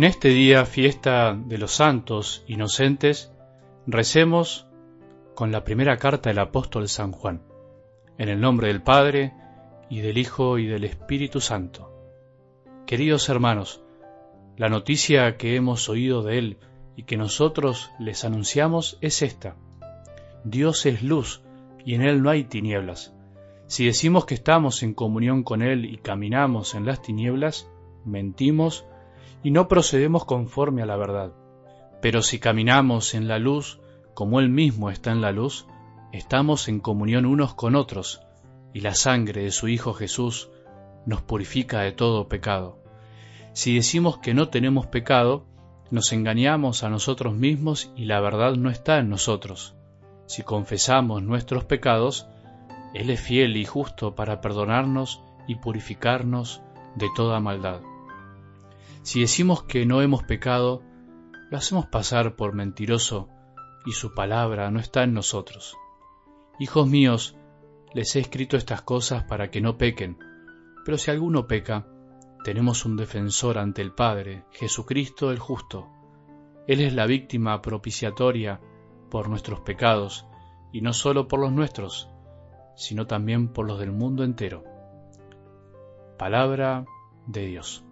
En este día, fiesta de los santos inocentes, recemos con la primera carta del apóstol San Juan, en el nombre del Padre, y del Hijo, y del Espíritu Santo. Queridos hermanos, la noticia que hemos oído de Él y que nosotros les anunciamos es esta. Dios es luz, y en Él no hay tinieblas. Si decimos que estamos en comunión con Él y caminamos en las tinieblas, mentimos y no procedemos conforme a la verdad. Pero si caminamos en la luz, como Él mismo está en la luz, estamos en comunión unos con otros, y la sangre de su Hijo Jesús nos purifica de todo pecado. Si decimos que no tenemos pecado, nos engañamos a nosotros mismos y la verdad no está en nosotros. Si confesamos nuestros pecados, Él es fiel y justo para perdonarnos y purificarnos de toda maldad. Si decimos que no hemos pecado, lo hacemos pasar por mentiroso y su palabra no está en nosotros. Hijos míos, les he escrito estas cosas para que no pequen, pero si alguno peca, tenemos un defensor ante el Padre, Jesucristo el justo. Él es la víctima propiciatoria por nuestros pecados, y no solo por los nuestros, sino también por los del mundo entero. Palabra de Dios.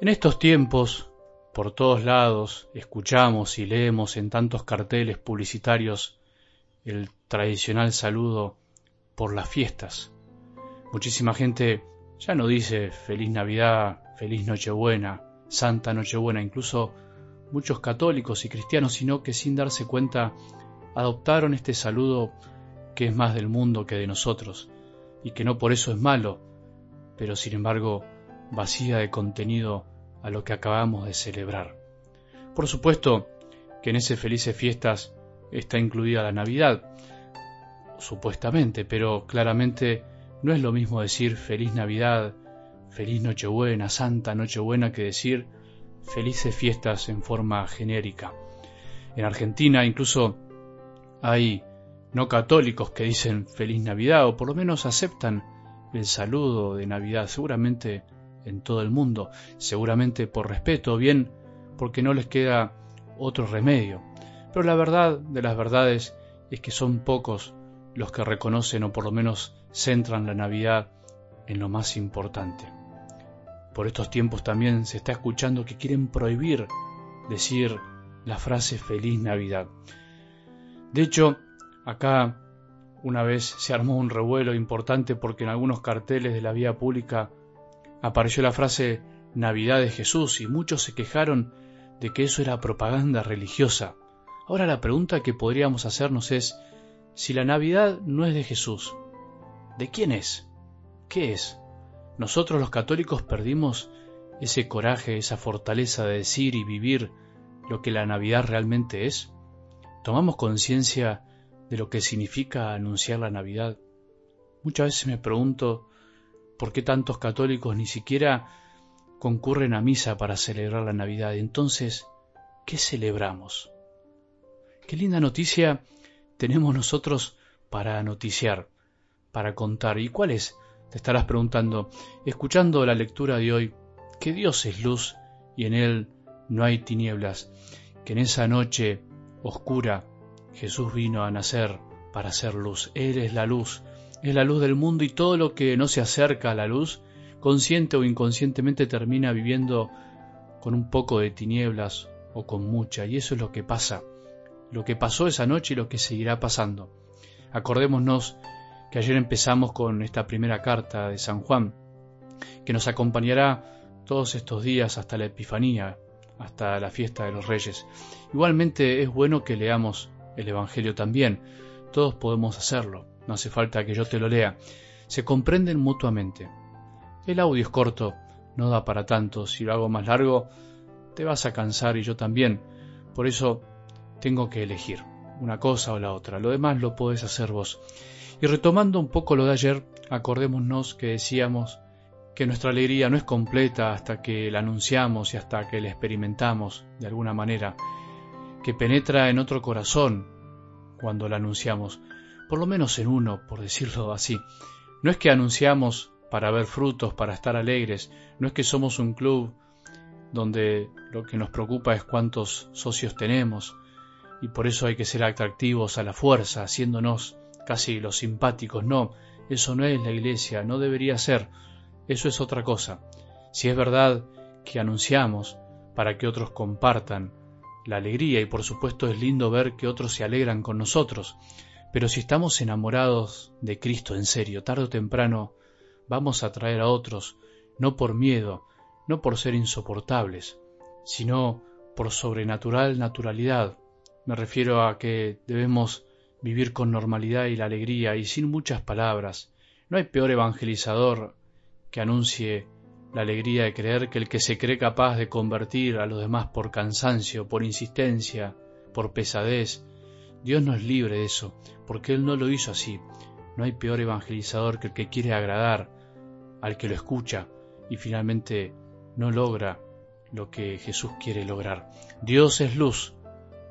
En estos tiempos, por todos lados, escuchamos y leemos en tantos carteles publicitarios el tradicional saludo por las fiestas. Muchísima gente ya no dice feliz Navidad, feliz Nochebuena, Santa Nochebuena, incluso muchos católicos y cristianos, sino que sin darse cuenta adoptaron este saludo que es más del mundo que de nosotros, y que no por eso es malo, pero sin embargo vacía de contenido a lo que acabamos de celebrar. Por supuesto que en ese felices fiestas está incluida la Navidad, supuestamente, pero claramente no es lo mismo decir feliz Navidad, feliz Nochebuena, Santa Nochebuena que decir felices fiestas en forma genérica. En Argentina incluso hay no católicos que dicen feliz Navidad o por lo menos aceptan el saludo de Navidad. Seguramente en todo el mundo, seguramente por respeto o bien porque no les queda otro remedio. Pero la verdad de las verdades es que son pocos los que reconocen o por lo menos centran la Navidad en lo más importante. Por estos tiempos también se está escuchando que quieren prohibir decir la frase feliz Navidad. De hecho, acá una vez se armó un revuelo importante porque en algunos carteles de la vía pública apareció la frase Navidad de Jesús y muchos se quejaron de que eso era propaganda religiosa. Ahora la pregunta que podríamos hacernos es, si la Navidad no es de Jesús, ¿de quién es? ¿Qué es? ¿Nosotros los católicos perdimos ese coraje, esa fortaleza de decir y vivir lo que la Navidad realmente es? ¿Tomamos conciencia de lo que significa anunciar la Navidad? Muchas veces me pregunto ¿Por qué tantos católicos ni siquiera concurren a misa para celebrar la Navidad? Entonces, ¿qué celebramos? Qué linda noticia tenemos nosotros para noticiar, para contar. ¿Y cuál es? Te estarás preguntando, escuchando la lectura de hoy, que Dios es luz y en Él no hay tinieblas, que en esa noche oscura Jesús vino a nacer para ser luz. Él es la luz es la luz del mundo y todo lo que no se acerca a la luz, consciente o inconscientemente termina viviendo con un poco de tinieblas o con mucha. Y eso es lo que pasa, lo que pasó esa noche y lo que seguirá pasando. Acordémonos que ayer empezamos con esta primera carta de San Juan, que nos acompañará todos estos días hasta la Epifanía, hasta la fiesta de los Reyes. Igualmente es bueno que leamos el Evangelio también, todos podemos hacerlo no hace falta que yo te lo lea, se comprenden mutuamente. El audio es corto, no da para tanto, si lo hago más largo, te vas a cansar y yo también, por eso tengo que elegir una cosa o la otra, lo demás lo podés hacer vos. Y retomando un poco lo de ayer, acordémonos que decíamos que nuestra alegría no es completa hasta que la anunciamos y hasta que la experimentamos de alguna manera, que penetra en otro corazón cuando la anunciamos, por lo menos en uno, por decirlo así. No es que anunciamos para ver frutos, para estar alegres, no es que somos un club donde lo que nos preocupa es cuántos socios tenemos, y por eso hay que ser atractivos a la fuerza, haciéndonos casi los simpáticos. No, eso no es la iglesia, no debería ser. Eso es otra cosa. Si es verdad que anunciamos para que otros compartan la alegría y por supuesto es lindo ver que otros se alegran con nosotros, pero si estamos enamorados de Cristo en serio, tarde o temprano vamos a traer a otros, no por miedo, no por ser insoportables, sino por sobrenatural naturalidad, me refiero a que debemos vivir con normalidad y la alegría y sin muchas palabras. No hay peor evangelizador que anuncie la alegría de creer que el que se cree capaz de convertir a los demás por cansancio, por insistencia, por pesadez. Dios nos libre de eso, porque Él no lo hizo así. No hay peor evangelizador que el que quiere agradar al que lo escucha y finalmente no logra lo que Jesús quiere lograr. Dios es luz,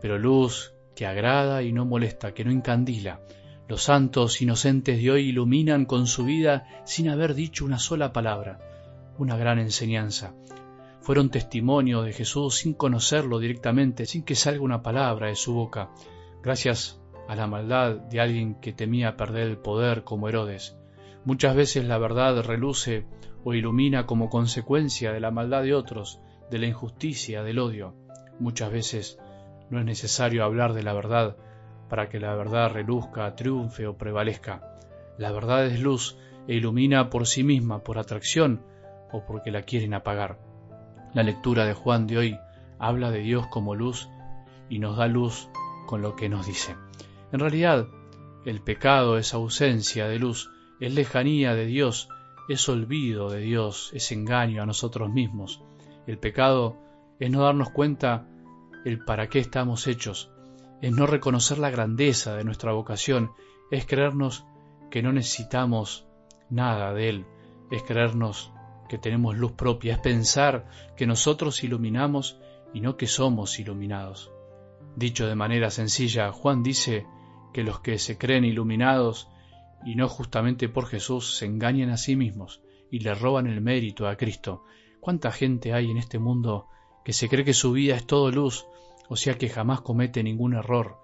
pero luz que agrada y no molesta, que no encandila. Los santos inocentes de hoy iluminan con su vida sin haber dicho una sola palabra, una gran enseñanza. Fueron testimonio de Jesús sin conocerlo directamente, sin que salga una palabra de su boca, gracias a la maldad de alguien que temía perder el poder como Herodes. Muchas veces la verdad reluce o ilumina como consecuencia de la maldad de otros, de la injusticia, del odio. Muchas veces no es necesario hablar de la verdad para que la verdad reluzca, triunfe o prevalezca. La verdad es luz e ilumina por sí misma, por atracción o porque la quieren apagar. La lectura de Juan de hoy habla de Dios como luz y nos da luz con lo que nos dice. En realidad, el pecado es ausencia de luz, es lejanía de Dios, es olvido de Dios, es engaño a nosotros mismos. El pecado es no darnos cuenta el para qué estamos hechos, es no reconocer la grandeza de nuestra vocación, es creernos que no necesitamos nada de Él, es creernos que tenemos luz propia, es pensar que nosotros iluminamos y no que somos iluminados. Dicho de manera sencilla, Juan dice que los que se creen iluminados y no justamente por Jesús se engañan a sí mismos y le roban el mérito a Cristo. ¿Cuánta gente hay en este mundo que se cree que su vida es todo luz o sea que jamás comete ningún error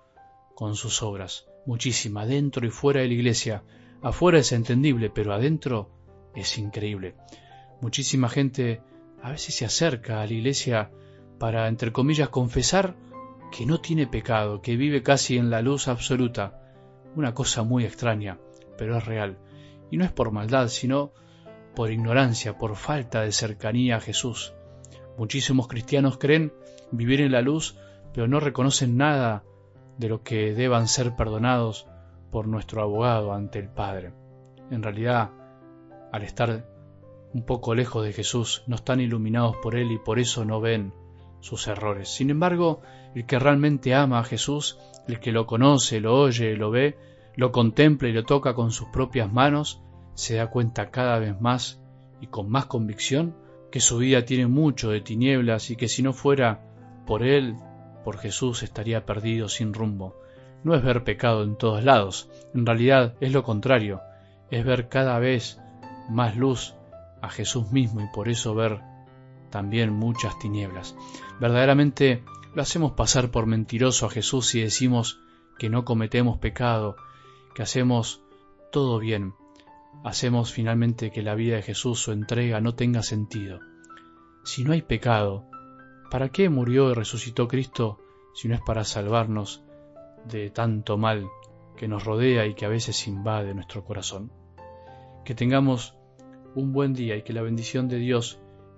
con sus obras. Muchísima, dentro y fuera de la iglesia. Afuera es entendible, pero adentro es increíble. Muchísima gente a veces se acerca a la iglesia para, entre comillas, confesar que no tiene pecado, que vive casi en la luz absoluta. Una cosa muy extraña, pero es real. Y no es por maldad, sino por ignorancia, por falta de cercanía a Jesús. Muchísimos cristianos creen vivir en la luz pero no reconocen nada de lo que deban ser perdonados por nuestro abogado ante el Padre. En realidad, al estar un poco lejos de Jesús, no están iluminados por Él y por eso no ven sus errores. Sin embargo, el que realmente ama a Jesús, el que lo conoce, lo oye, lo ve, lo contempla y lo toca con sus propias manos, se da cuenta cada vez más y con más convicción que su vida tiene mucho de tinieblas y que si no fuera por Él por Jesús estaría perdido sin rumbo. No es ver pecado en todos lados, en realidad es lo contrario, es ver cada vez más luz a Jesús mismo y por eso ver también muchas tinieblas. Verdaderamente lo hacemos pasar por mentiroso a Jesús si decimos que no cometemos pecado, que hacemos todo bien. Hacemos finalmente que la vida de Jesús, su entrega, no tenga sentido. Si no hay pecado, ¿Para qué murió y resucitó Cristo si no es para salvarnos de tanto mal que nos rodea y que a veces invade nuestro corazón? Que tengamos un buen día y que la bendición de Dios,